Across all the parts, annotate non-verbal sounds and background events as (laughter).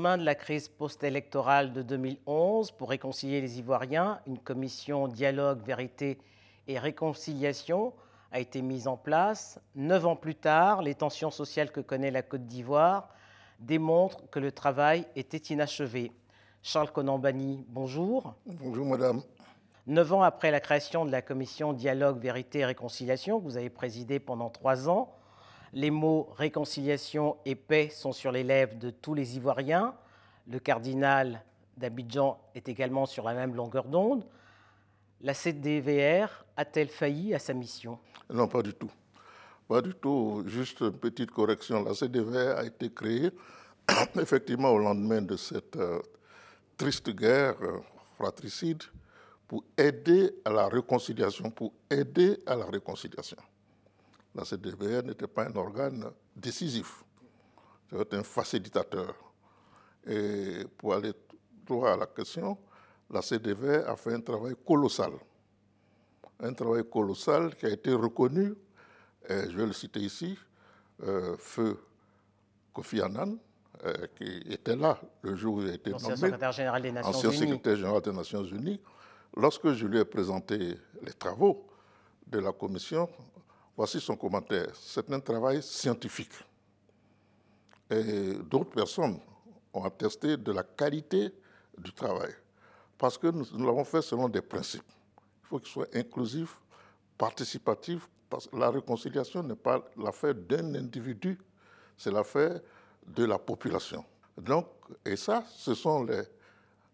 lendemain de la crise post-électorale de 2011, pour réconcilier les Ivoiriens, une commission dialogue, vérité et réconciliation a été mise en place. Neuf ans plus tard, les tensions sociales que connaît la Côte d'Ivoire démontrent que le travail était inachevé. Charles Conambani, bonjour. Bonjour, madame. Neuf ans après la création de la commission Dialogue, Vérité et Réconciliation, que vous avez présidée pendant trois ans, les mots réconciliation et paix sont sur les lèvres de tous les Ivoiriens. Le cardinal d'Abidjan est également sur la même longueur d'onde. La CDVR a-t-elle failli à sa mission? Non, pas du tout. Pas du tout. Juste une petite correction. La CDVR a été créée (coughs) effectivement au lendemain de cette euh, triste guerre euh, fratricide pour aider à la réconciliation, pour aider à la réconciliation. La CDVR n'était pas un organe décisif, c'était un facilitateur. Et pour aller droit à la question, la CDVR a fait un travail colossal. Un travail colossal qui a été reconnu, et je vais le citer ici, euh, Feu Kofi Annan, euh, qui était là le jour où il a été nommé. secrétaire général des Nations ancien secrétaire général des Nations Unies. Lorsque je lui ai présenté les travaux de la commission, voici son commentaire. C'est un travail scientifique. Et d'autres personnes ont attesté de la qualité du travail. Parce que nous, l'avons fait selon des principes. Il faut qu'il soit inclusif, participatif, parce que la réconciliation n'est pas l'affaire d'un individu, c'est l'affaire de la population. Donc, et ça, ce sont les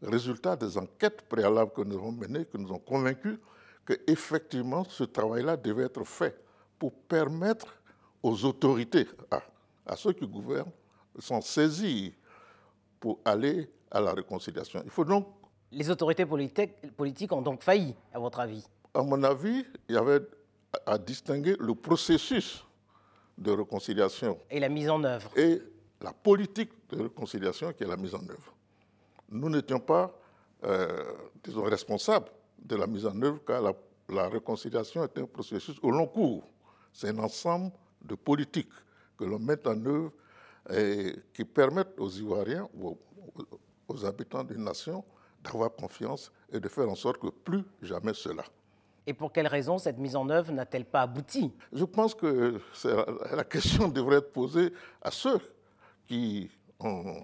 résultats des enquêtes préalables que nous avons menées, que nous ont convaincus qu'effectivement, ce travail-là devait être fait pour permettre aux autorités, à, ceux qui gouvernent, de s'en saisir pour aller à la réconciliation. Il faut donc... Les autorités politiques ont donc failli, à votre avis? À mon avis, il y avait à distinguer le processus de réconciliation. Et la mise en œuvre. Et la politique de réconciliation qui est la mise en œuvre. Nous n'étions pas, euh, disons, responsables de la mise en œuvre car la, la réconciliation est un processus au long cours. C'est un ensemble de politiques que l'on met en œuvre et qui permettent aux Ivoiriens ou aux, habitants d'une nation d'avoir confiance et de faire en sorte que plus jamais cela. Et pour quelle raison cette mise en œuvre n'a-t-elle pas abouti? Je pense que la question (laughs) devrait être posée à ceux qui,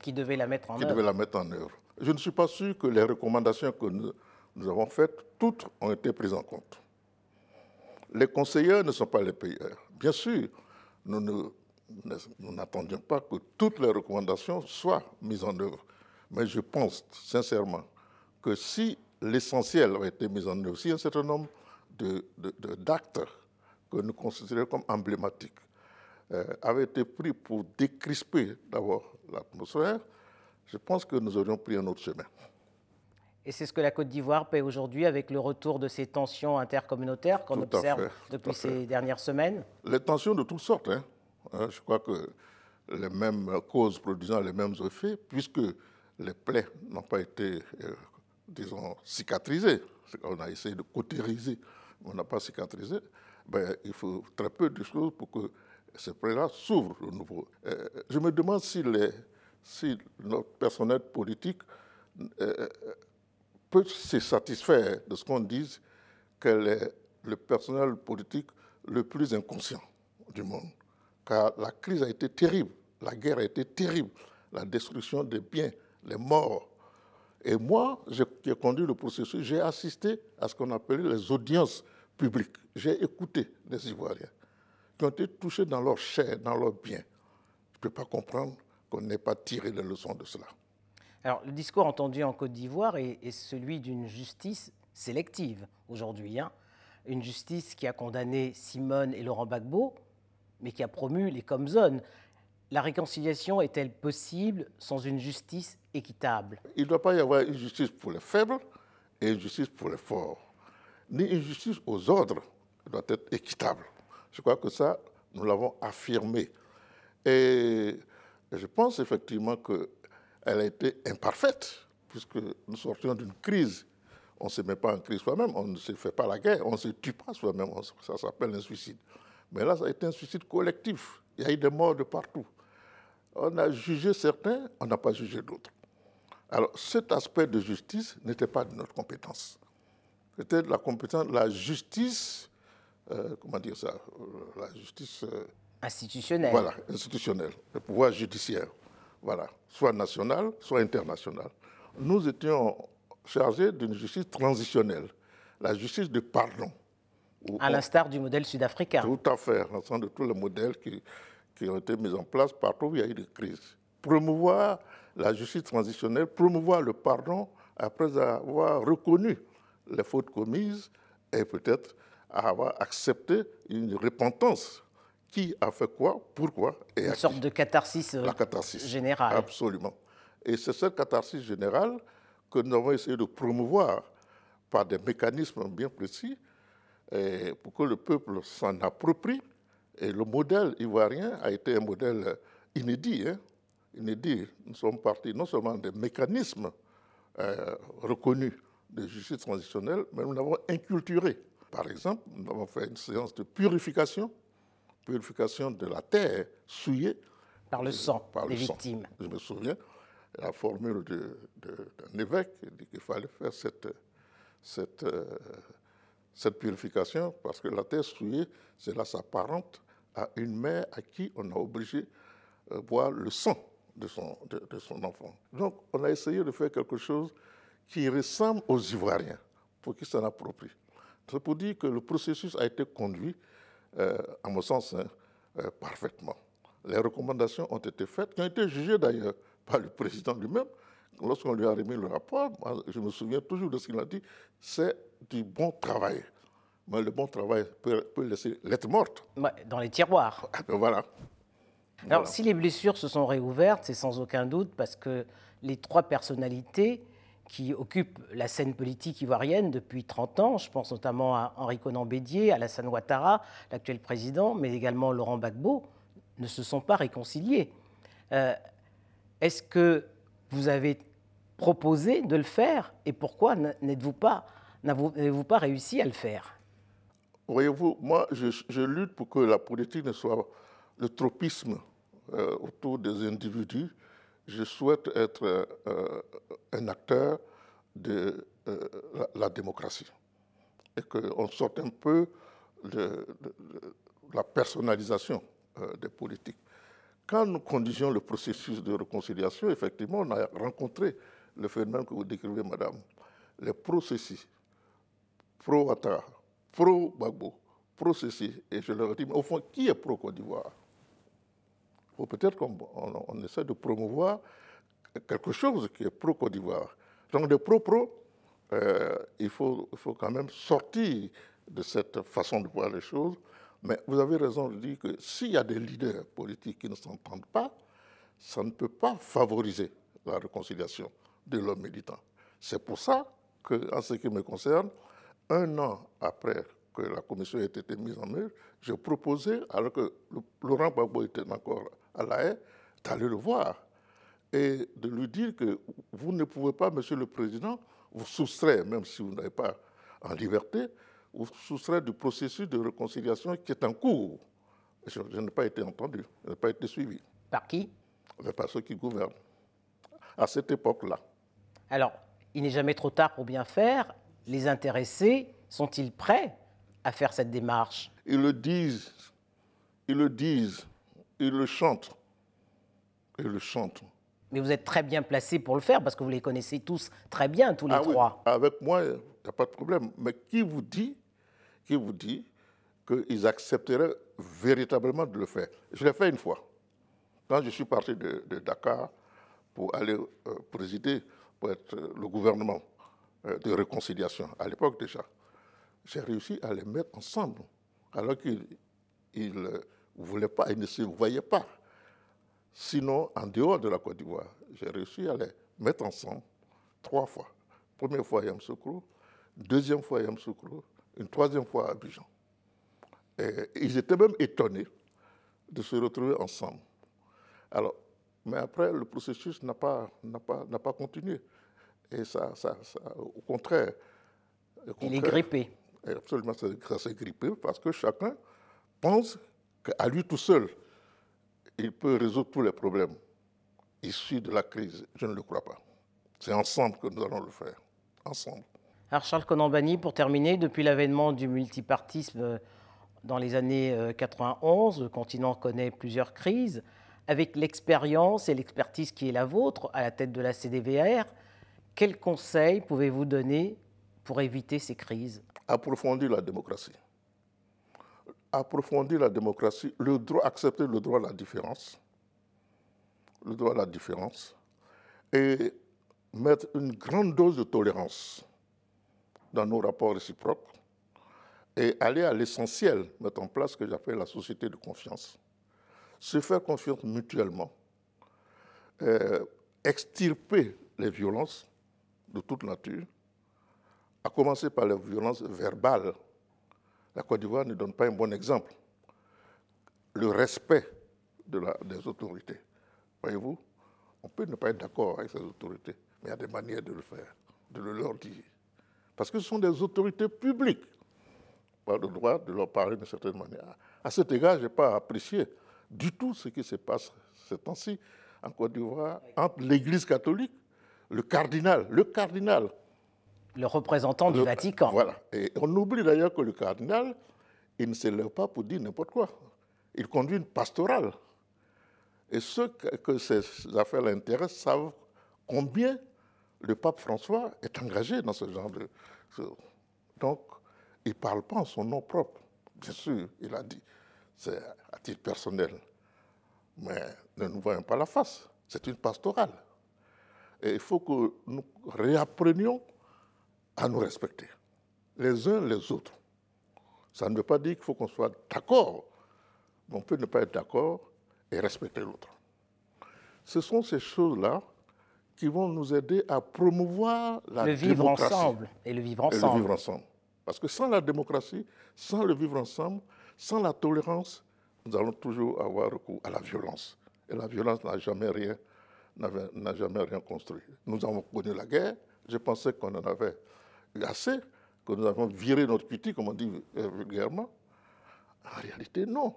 qui devaient la mettre en qui œuvre. Devaient la mettre en œuvre. Je ne suis pas sûr que les recommandations que nous, nous avons faites, toutes ont été prises en compte. Les conseillers ne sont pas les payeurs. Bien sûr, nous n'attendions pas que toutes les recommandations soient mises en œuvre. Mais je pense sincèrement que si l'essentiel avait été mis en œuvre, si un certain nombre d'actes de, que nous considérons comme emblématiques euh, avaient été pris pour décrisper d'abord l'atmosphère, je pense que nous aurions pris un autre chemin. Et c'est ce que la Côte d'Ivoire paie aujourd'hui avec le retour de ces tensions intercommunautaires qu'on observe depuis ces dernières semaines Les tensions de toutes sortes. Hein. hein. Je crois que les mêmes causes produisant les mêmes effets, puisque les plaies n'ont pas été, euh, disons, cicatrisées. On a essayé de cautériser, mais on n'a pas cicatrisé. Ben, il faut très peu de choses pour que ces plaies-là s'ouvrent de nouveau. Euh, je me demande si, les, si notre personnel politique euh, peut se satisfaire de ce qu'on dise qu'elle est le personnel politique le plus inconscient du monde. Car la crise a été terrible, la guerre a été terrible, la destruction des biens, les morts. Et moi, qui ai conduit le processus, j'ai assisté à ce qu'on appelait les audiences publiques. J'ai écouté les Ivoiriens qui ont été touchés dans leur chair, dans leurs biens. Je ne peux pas comprendre qu'on n'ait pas tiré les leçons de cela. Alors, le discours entendu en Côte d'Ivoire est, celui d'une justice sélective aujourd'hui. Hein. Une justice qui a condamné Simone et Laurent Gbagbo, mais qui a promu les zones. La réconciliation est-elle possible sans une justice équitable? Il ne doit pas y avoir une justice pour les faibles et une justice pour les forts. Ni une justice aux ordres doit être équitable. Je crois que ça, nous l'avons affirmé. Et je pense effectivement que elle a été imparfaite, puisque nous sortions d'une crise. On ne se met pas en crise soi-même, on ne se fait pas la guerre, on ne se tue pas soi-même, ça s'appelle un suicide. Mais là, ça a été un suicide collectif. Il y a eu des morts de partout. On a jugé certains, on n'a pas jugé d'autres. Alors, cet aspect de justice n'était pas de notre compétence. C'était de la compétence de la justice, euh, comment dire ça, la justice euh, institutionnelle. Voilà, institutionnelle, le pouvoir judiciaire, voilà, soit national, soit international. Nous étions chargés d'une justice transitionnelle, la justice de pardon. À l'instar du modèle sud-africain. Tout à fait, l'ensemble de tous les modèles qui, qui ont été mis en place partout où il y a eu des crises. Promouvoir la justice transitionnelle, promouvoir le pardon après avoir reconnu les fautes commises et peut-être avoir accepté une repentance. Qui a fait quoi, pourquoi et Une sorte de catharsis, la catharsis générale. Absolument. Et c'est cette catharsis générale que nous avons essayé de promouvoir par des mécanismes bien précis pour que le peuple s'en approprie. Et le modèle ivoirien a été un modèle inédit. Hein, inédit. Nous sommes partis non seulement des mécanismes euh, reconnus de justice transitionnelle, mais nous l'avons inculturé. Par exemple, nous avons fait une séance de purification, purification de la terre souillée. Par le sang des victimes. Je me souviens, la formule d'un évêque dit qu'il fallait faire cette, cette, euh, cette purification parce que la terre souillée, cela s'apparente à une mère à qui on a obligé de euh, boire le sang de son, de, son enfant. Donc, on a essayé de faire quelque chose qui ressemble aux Ivoiriens pour qu'ils s'en approprient. C'est pour dire que le processus a été conduit, euh, à mon sens, hein, euh, parfaitement. Les recommandations ont été faites, qui ont été jugées d'ailleurs par le président lui-même. Lorsqu'on lui a remis le rapport, je me souviens toujours de ce qu'il a dit, c'est du bon travail. Mais le bon travail peut, laisser l'être morte. dans les tiroirs. Ah, ben voilà. Alors, si les blessures se sont réouvertes, c'est sans aucun doute parce que les trois personnalités qui occupent la scène politique ivoirienne depuis 30 ans, je pense notamment à Henri Conan Bédier, Alassane Ouattara, l'actuel président, mais également Laurent Gbagbo, ne se sont pas réconciliés. Euh, est-ce que vous avez proposé de le faire et pourquoi n'êtes-vous pas, n'avez-vous pas réussi à le faire? Voyez-vous, moi, je, lutte pour que la politique ne soit le tropisme euh, autour des individus. Je souhaite être euh, un acteur de euh, la, démocratie et qu'on sorte un peu de, la personnalisation des politiques. Quand nous conduisions le processus de réconciliation, effectivement, on a rencontré le phénomène que vous décrivez, madame. Les processus pro-Ouattara, pro-Bagbo, pro-ceci. Et je leur dit, mais au fond, qui est pro-Côte d'Ivoire? Peut-être qu'on on, essaie de promouvoir quelque chose qui est pro-Côte d'Ivoire. Donc, de pro-pro, euh, il, faut, il faut quand même sortir de cette façon de voir les choses. Mais vous avez raison de dire que s'il y a des leaders politiques qui ne s'entendent pas, ça ne peut pas favoriser la réconciliation de l'homme militant. C'est pour ça que, en ce qui me concerne, un an après que la commission ait été mise en œuvre, j'ai proposé, alors que Laurent Gbagbo était encore à la haie, d'aller le voir et de lui dire que vous ne pouvez pas, Monsieur le Président, vous soustraire, même si vous n'avez pas en liberté, vous soustraire du processus de réconciliation qui est en cours. Je, n'ai pas été entendu, je n'ai pas été suivi. Par qui? Par ceux qui gouvernent. À cette époque-là. Alors, il n'est jamais trop tard pour bien faire. Les intéressés sont-ils prêts à faire cette démarche? Ils le disent, ils le disent, ils le chantent. Ils le chantent. Mais vous êtes très bien placé pour le faire parce que vous les connaissez tous très bien, tous les ah trois. Avec moi, il n'y a pas de problème. Mais qui vous dit, qui vous dit qu'ils accepteraient véritablement de le faire? Je l'ai fait une fois. Quand je suis parti de, Dakar pour aller euh, présider, pour être euh, le gouvernement euh, de réconciliation, à l'époque déjà, j'ai réussi à les mettre ensemble, alors qu'ils ne voulaient pas, ils ne se voyaient pas. Sinon, en dehors de la Côte d'Ivoire, j'ai réussi à les mettre ensemble trois fois. Première fois à Yamsoukro, deuxième fois à Yamsoukro, une troisième fois à Abidjan. Et ils étaient même étonnés de se retrouver ensemble. Alors, mais après, le processus n'a pas, pas, pas continué. Et ça, ça, au contraire. Il est grippé. Absolument, ça, s'est grippé parce que chacun pense qu'à lui tout seul, il peut résoudre tous les problèmes issus de la crise. Je ne le crois pas. C'est ensemble que nous allons le faire. Ensemble. Alors Charles Conambani, pour terminer, depuis l'avènement du multipartisme dans les années 91, euh, le continent connaît plusieurs crises. Avec l'expérience et l'expertise qui est la vôtre à la tête de la CDVR, quels conseils pouvez-vous donner pour éviter ces crises? Approfondir la démocratie. Approfondir la démocratie, le droit, accepter le droit à la différence, le droit à la différence, et mettre une grande dose de tolérance dans nos rapports réciproques et aller à l'essentiel, mettre en place ce que j'appelle la société de confiance. Se faire confiance mutuellement, euh, extirper les violences de toute nature, à commencer par les violences verbales. La Côte d'Ivoire ne donne pas un bon exemple. Le respect des autorités. Voyez-vous, on peut ne pas être d'accord avec ces autorités, mais il y a des manières de le faire, de le leur dire. Parce que ce sont des autorités publiques. Pas le droit de leur parler d'une certaine manière. À cet égard, je n'ai pas apprécié du tout ce qui se passe ces temps-ci en Côte d'Ivoire entre l'Église catholique, le cardinal, le cardinal. Le représentant du Vatican. Voilà. Et on oublie d'ailleurs que le cardinal, il ne se lève pas pour dire n'importe quoi. Il conduit une pastorale. Et ceux que ces affaires l'intéressent savent combien le pape François est engagé dans ce genre de... Donc, il ne parle pas en son nom propre. Bien sûr, il a dit, c'est à titre personnel. Mais ne nous voyons pas la face. C'est une pastorale. Et il faut que nous réapprenions à nous respecter, les uns les autres. Ça ne veut pas dire qu'il faut qu'on soit d'accord, mais on peut ne pas être d'accord et respecter l'autre. Ce sont ces choses-là qui vont nous aider à promouvoir la le vivre ensemble et le vivre ensemble. le vivre ensemble. Parce que sans la démocratie, sans le vivre ensemble, sans la tolérance, nous allons toujours avoir recours à la violence. Et la violence n'a jamais rien, n'a jamais rien construit. Nous avons connu la guerre. Je pensais qu'on en avait assez, que nous avons viré notre petit, comme on dit vulgairement. En réalité, non.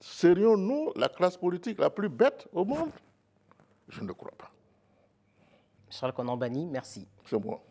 Serions-nous la classe politique la plus bête au monde? Je ne crois pas. Charles Conambani, merci. C'est moi.